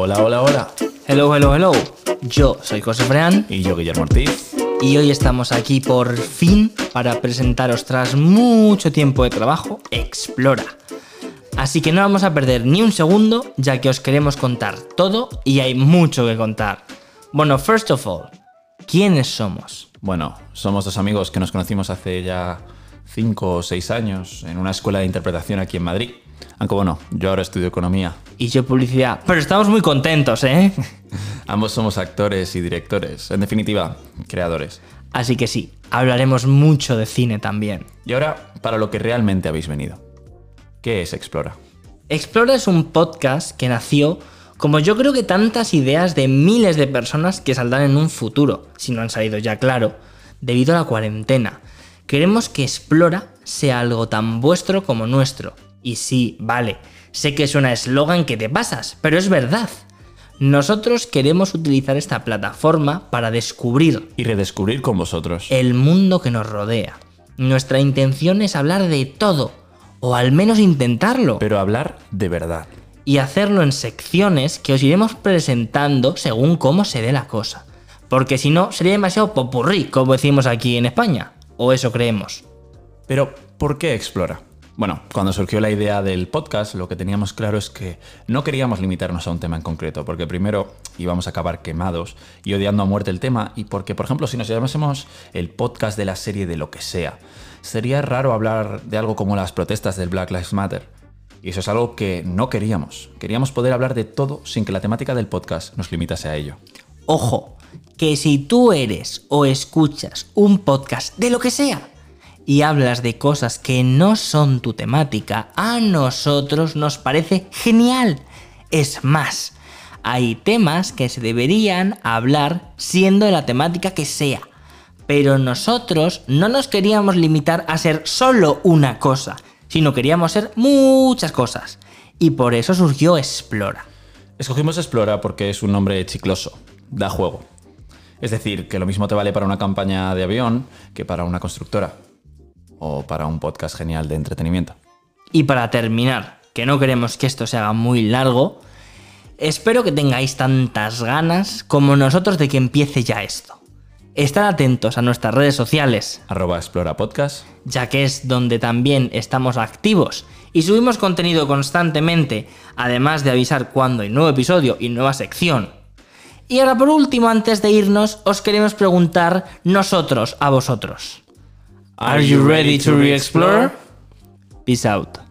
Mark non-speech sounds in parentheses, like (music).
Hola, hola, hola. Hello, hello, hello. Yo soy José Freán Y yo, Guillermo Ortiz. y hoy estamos aquí por fin para presentaros tras mucho tiempo de trabajo Explora. Así que no vamos a perder ni un segundo ya que os queremos contar todo y hay mucho que contar. Bueno, first of all, ¿quiénes somos? Bueno, somos dos amigos que nos conocimos hace ya cinco o seis años en una escuela de interpretación aquí en Madrid. Aunque bueno, yo ahora estudio economía. Y yo publicidad. Pero estamos muy contentos, ¿eh? (laughs) Ambos somos actores y directores. En definitiva, creadores. Así que sí, hablaremos mucho de cine también. Y ahora, para lo que realmente habéis venido. ¿Qué es Explora? Explora es un podcast que nació como yo creo que tantas ideas de miles de personas que saldrán en un futuro, si no han salido ya claro, debido a la cuarentena. Queremos que Explora sea algo tan vuestro como nuestro. Y sí, vale, sé que es un eslogan que te pasas, pero es verdad. Nosotros queremos utilizar esta plataforma para descubrir Y redescubrir con vosotros. el mundo que nos rodea. Nuestra intención es hablar de todo, o al menos intentarlo Pero hablar de verdad. y hacerlo en secciones que os iremos presentando según cómo se dé la cosa. Porque si no, sería demasiado popurrí, como decimos aquí en España. O eso creemos. Pero, ¿por qué Explora? Bueno, cuando surgió la idea del podcast, lo que teníamos claro es que no queríamos limitarnos a un tema en concreto, porque primero íbamos a acabar quemados y odiando a muerte el tema, y porque, por ejemplo, si nos llamásemos el podcast de la serie de lo que sea, sería raro hablar de algo como las protestas del Black Lives Matter. Y eso es algo que no queríamos. Queríamos poder hablar de todo sin que la temática del podcast nos limitase a ello. Ojo, que si tú eres o escuchas un podcast de lo que sea y hablas de cosas que no son tu temática, a nosotros nos parece genial. Es más, hay temas que se deberían hablar siendo de la temática que sea. Pero nosotros no nos queríamos limitar a ser solo una cosa, sino queríamos ser muchas cosas. Y por eso surgió Explora. Escogimos Explora porque es un nombre chicloso, da juego. Es decir, que lo mismo te vale para una campaña de avión que para una constructora. O para un podcast genial de entretenimiento. Y para terminar, que no queremos que esto se haga muy largo, espero que tengáis tantas ganas como nosotros de que empiece ya esto. Estad atentos a nuestras redes sociales, Arroba Explora Podcast. ya que es donde también estamos activos y subimos contenido constantemente, además de avisar cuando hay nuevo episodio y nueva sección. Y ahora por último, antes de irnos, os queremos preguntar nosotros a vosotros. Are you ready to re-explore? Peace out.